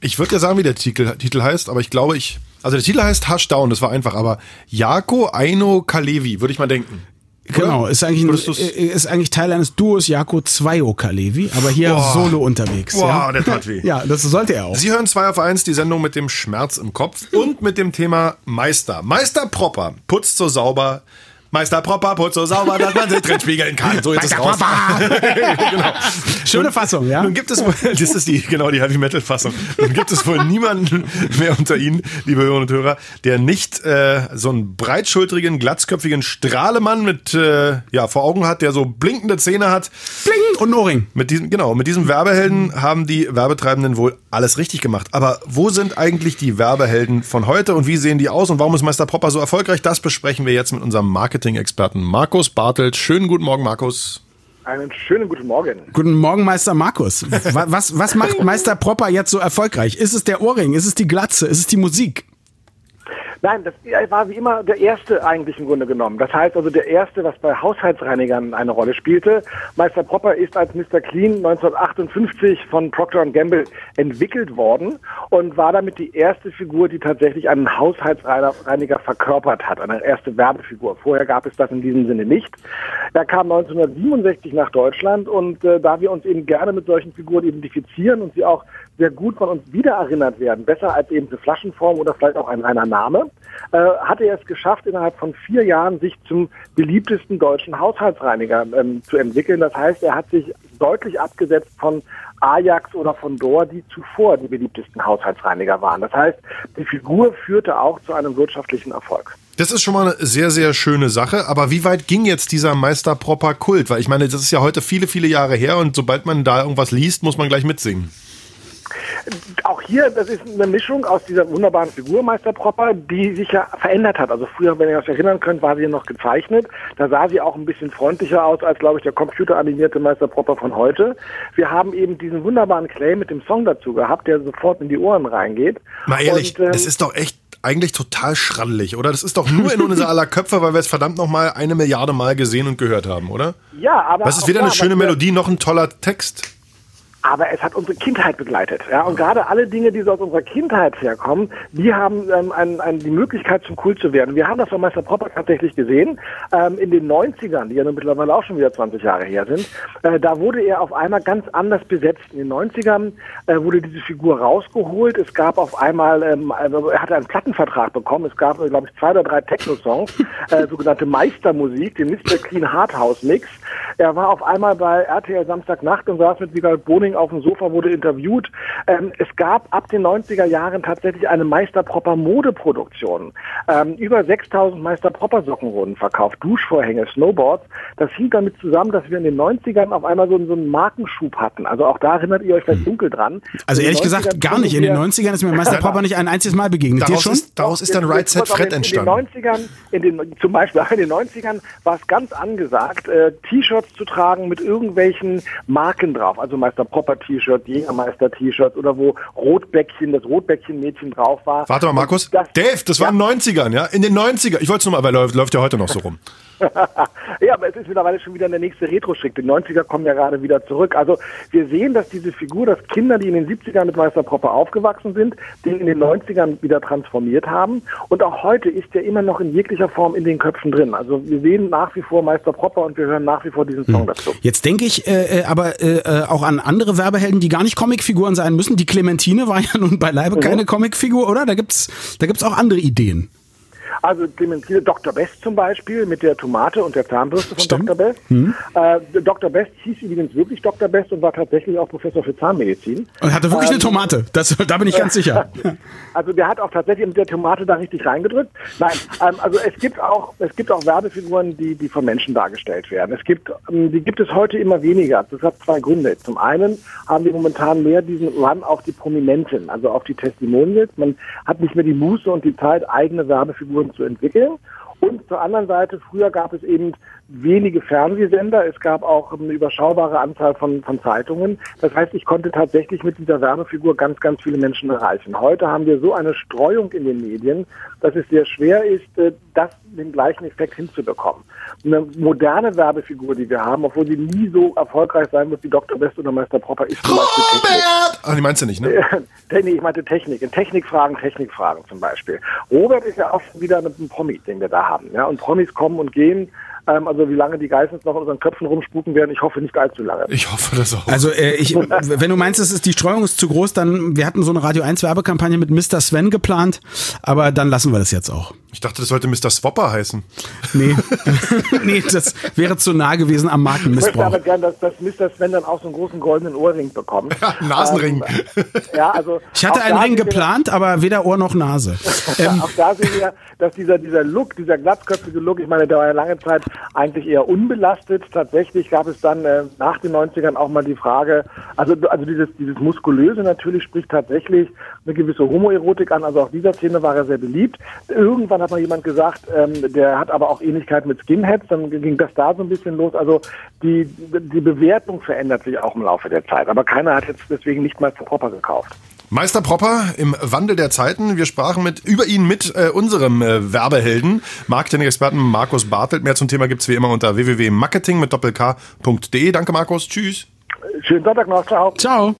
Ich würde ja sagen, wie der Titel, Titel heißt, aber ich glaube, ich. Also der Titel heißt Hush Down, das war einfach, aber Jako Aino Kalevi, würde ich mal denken. Genau, ist eigentlich, ein, ist eigentlich Teil eines Duos Jako 2 Kalevi, aber hier Boah. solo unterwegs. Boah, ja? der tat weh. ja, das sollte er auch. Sie hören 2 auf 1, die Sendung mit dem Schmerz im Kopf und mit dem Thema Meister. Meister Propper putzt so sauber, Meister Propper putzt so sauber, dass man sich drin spiegeln kann. So jetzt ist es raus. genau. Schöne Fassung, ja. Nun gibt es, das ist die, genau, die Heavy Metal Fassung. Nun gibt es wohl niemanden mehr unter Ihnen, liebe Hörerinnen und Hörer, der nicht äh, so einen breitschultrigen, glatzköpfigen Strahlemann mit, äh, ja, vor Augen hat, der so blinkende Zähne hat. Bling und Ohrring. Mit diesem, genau, mit diesem Werbehelden haben die Werbetreibenden wohl alles richtig gemacht. Aber wo sind eigentlich die Werbehelden von heute und wie sehen die aus und warum ist Meister Propper so erfolgreich? Das besprechen wir jetzt mit unserem Marketing Marketing-Experten Markus Bartelt. Schönen guten Morgen, Markus. Einen schönen guten Morgen. Guten Morgen, Meister Markus. Was, was macht Meister Propper jetzt so erfolgreich? Ist es der Ohrring? Ist es die Glatze? Ist es die Musik? Nein, das war wie immer der erste eigentlich im Grunde genommen. Das heißt also der erste, was bei Haushaltsreinigern eine Rolle spielte. Meister Propper ist als Mr. Clean 1958 von Procter Gamble entwickelt worden und war damit die erste Figur, die tatsächlich einen Haushaltsreiniger verkörpert hat, eine erste Werbefigur. Vorher gab es das in diesem Sinne nicht. Er kam 1967 nach Deutschland und äh, da wir uns eben gerne mit solchen Figuren identifizieren und sie auch sehr gut von uns wiedererinnert werden, besser als eben eine Flaschenform oder vielleicht auch ein reiner Name, äh, hat er es geschafft, innerhalb von vier Jahren sich zum beliebtesten deutschen Haushaltsreiniger ähm, zu entwickeln. Das heißt, er hat sich deutlich abgesetzt von Ajax oder von Dor, die zuvor die beliebtesten Haushaltsreiniger waren. Das heißt, die Figur führte auch zu einem wirtschaftlichen Erfolg. Das ist schon mal eine sehr, sehr schöne Sache. Aber wie weit ging jetzt dieser Meister Propper Kult? Weil ich meine, das ist ja heute viele, viele Jahre her und sobald man da irgendwas liest, muss man gleich mitsingen. Auch hier, das ist eine Mischung aus dieser wunderbaren Figur Meister Propper, die sich ja verändert hat. Also früher, wenn ihr euch erinnern könnt, war sie ja noch gezeichnet. Da sah sie auch ein bisschen freundlicher aus als, glaube ich, der computeranimierte Meister Propper von heute. Wir haben eben diesen wunderbaren Claim mit dem Song dazu gehabt, der sofort in die Ohren reingeht. Mal ehrlich, Und, ähm, das ist doch echt eigentlich total schraddelig, oder? Das ist doch nur in unser aller Köpfe, weil wir es verdammt noch mal eine Milliarde Mal gesehen und gehört haben, oder? Ja, aber. Das ist weder eine schöne Melodie noch ein toller Text aber es hat unsere Kindheit begleitet. Ja? Und gerade alle Dinge, die so aus unserer Kindheit herkommen, die haben ähm, ein, ein, die Möglichkeit zum Kult zu werden. Wir haben das von Meister Propper tatsächlich gesehen. Ähm, in den 90ern, die ja nun mittlerweile auch schon wieder 20 Jahre her sind, äh, da wurde er auf einmal ganz anders besetzt. In den 90ern äh, wurde diese Figur rausgeholt. Es gab auf einmal, ähm, also er hatte einen Plattenvertrag bekommen. Es gab, glaube ich, zwei oder drei Techno-Songs, äh, sogenannte Meistermusik, den Mr. Clean Hardhouse Mix. Er war auf einmal bei RTL Samstagnacht und saß mit Vigal Boning auf dem Sofa, wurde interviewt. Ähm, es gab ab den 90er Jahren tatsächlich eine Meisterpropper Modeproduktion. Ähm, über 6000 Meisterpropper Socken wurden verkauft, Duschvorhänge, Snowboards. Das hing damit zusammen, dass wir in den 90ern auf einmal so, so einen Markenschub hatten. Also auch da erinnert ihr euch vielleicht dunkel dran. Also ehrlich gesagt gar nicht. In den 90ern ist mir Meisterpropper nicht ein einziges Mal begegnet. Daraus, ist, daraus ist dann Right Set Fred entstanden. In den 90ern, in den, zum Beispiel in den 90ern war es ganz angesagt, äh, T-Shirts zu tragen mit irgendwelchen Marken drauf. Also Meisterpropper Klopper-T-Shirt, Jägermeister-T-Shirt oder wo Rotbäckchen, das Rotbäckchen-Mädchen drauf war. Warte mal, Markus. Das, Dave, das ja. war in den 90ern, ja? In den 90ern. Ich wollte es nochmal, weil läuft, läuft ja heute noch so rum. ja, aber es ist mittlerweile schon wieder der nächste Retro-Schick. Die 90er kommen ja gerade wieder zurück. Also wir sehen, dass diese Figur, dass Kinder, die in den 70ern mit Meister Propper aufgewachsen sind, den in den 90ern wieder transformiert haben. Und auch heute ist er immer noch in jeglicher Form in den Köpfen drin. Also wir sehen nach wie vor Meister Propper und wir hören nach wie vor diesen Song hm. dazu. Jetzt denke ich äh, äh aber äh, äh, auch an andere Werbehelden, die gar nicht Comicfiguren sein müssen. Die Clementine war ja nun beileibe mhm. keine Comicfigur, oder? Da gibt's, da gibt's auch andere Ideen. Also Clementine, Dr. Best zum Beispiel mit der Tomate und der Zahnbürste von Stimmt. Dr. Best. Hm. Äh, Dr. Best hieß übrigens wirklich Dr. Best und war tatsächlich auch Professor für Zahnmedizin. Und hatte wirklich ähm, eine Tomate, das, da bin ich ganz sicher. Also der hat auch tatsächlich mit der Tomate da richtig reingedrückt. Nein, ähm, also es gibt auch es gibt auch Werbefiguren, die die von Menschen dargestellt werden. Es gibt ähm, die gibt es heute immer weniger. Das hat zwei Gründe. Zum einen haben wir momentan mehr diesen Run auf die Prominenten, also auf die Testimonials. Man hat nicht mehr die Muße und die Zeit, eigene Werbefiguren zu entwickeln. Und zur anderen Seite, früher gab es eben wenige Fernsehsender, es gab auch eine überschaubare Anzahl von, von Zeitungen. Das heißt, ich konnte tatsächlich mit dieser Werbefigur ganz, ganz viele Menschen erreichen. Heute haben wir so eine Streuung in den Medien, dass es sehr schwer ist, äh, das den gleichen Effekt hinzubekommen. Eine moderne Werbefigur, die wir haben, obwohl sie nie so erfolgreich sein wird wie Dr. West oder Meister Propper, ist zum Beispiel Technik. Ah, die meinst du nicht, ne? nee, ich meinte Technik. In Technikfragen, Technikfragen zum Beispiel. Robert ist ja auch schon wieder ein Promi, den wir da haben. Ja? Und Promis kommen und gehen. Ähm, also wie lange die Geissens noch in unseren Köpfen rumspuken werden, ich hoffe nicht allzu lange. Ich hoffe das auch. Also äh, ich, wenn du meinst, es ist die Streuung ist zu groß, dann wir hatten so eine Radio 1 Werbekampagne mit Mr. Sven geplant, aber dann lassen wir das jetzt auch. Ich dachte, das sollte Mr. Swapper heißen. Nee. nee, das wäre zu nah gewesen am Ich möchte Markenmissbrauch. aber gern, dass, dass Mr. Sven dann auch so einen großen goldenen Ohrring bekommt. Ja, Nasenring. Ähm, ja, also Ich hatte auch einen Ring geplant, aber weder Ohr noch Nase. Ähm, auch da sehen wir, dass dieser, dieser Look, dieser glatzköpfige Look, ich meine, der war ja lange Zeit eigentlich eher unbelastet. Tatsächlich gab es dann äh, nach den 90ern auch mal die Frage, also, also dieses, dieses Muskulöse natürlich spricht tatsächlich eine gewisse Homoerotik an. Also auf dieser Szene war er sehr beliebt. Irgendwann hat mal jemand gesagt, ähm, der hat aber auch Ähnlichkeit mit Skinheads. Dann ging das da so ein bisschen los. Also die, die Bewertung verändert sich auch im Laufe der Zeit. Aber keiner hat jetzt deswegen nicht mal Proper gekauft. Meister Propper im Wandel der Zeiten. Wir sprachen mit über ihn mit äh, unserem äh, Werbehelden, Marketing-Experten Markus Bartelt. Mehr zum Thema gibt's wie immer unter www.marketing mit doppelk.de. Danke Markus, tschüss. Schönen Sonntag noch. Ciao. ciao.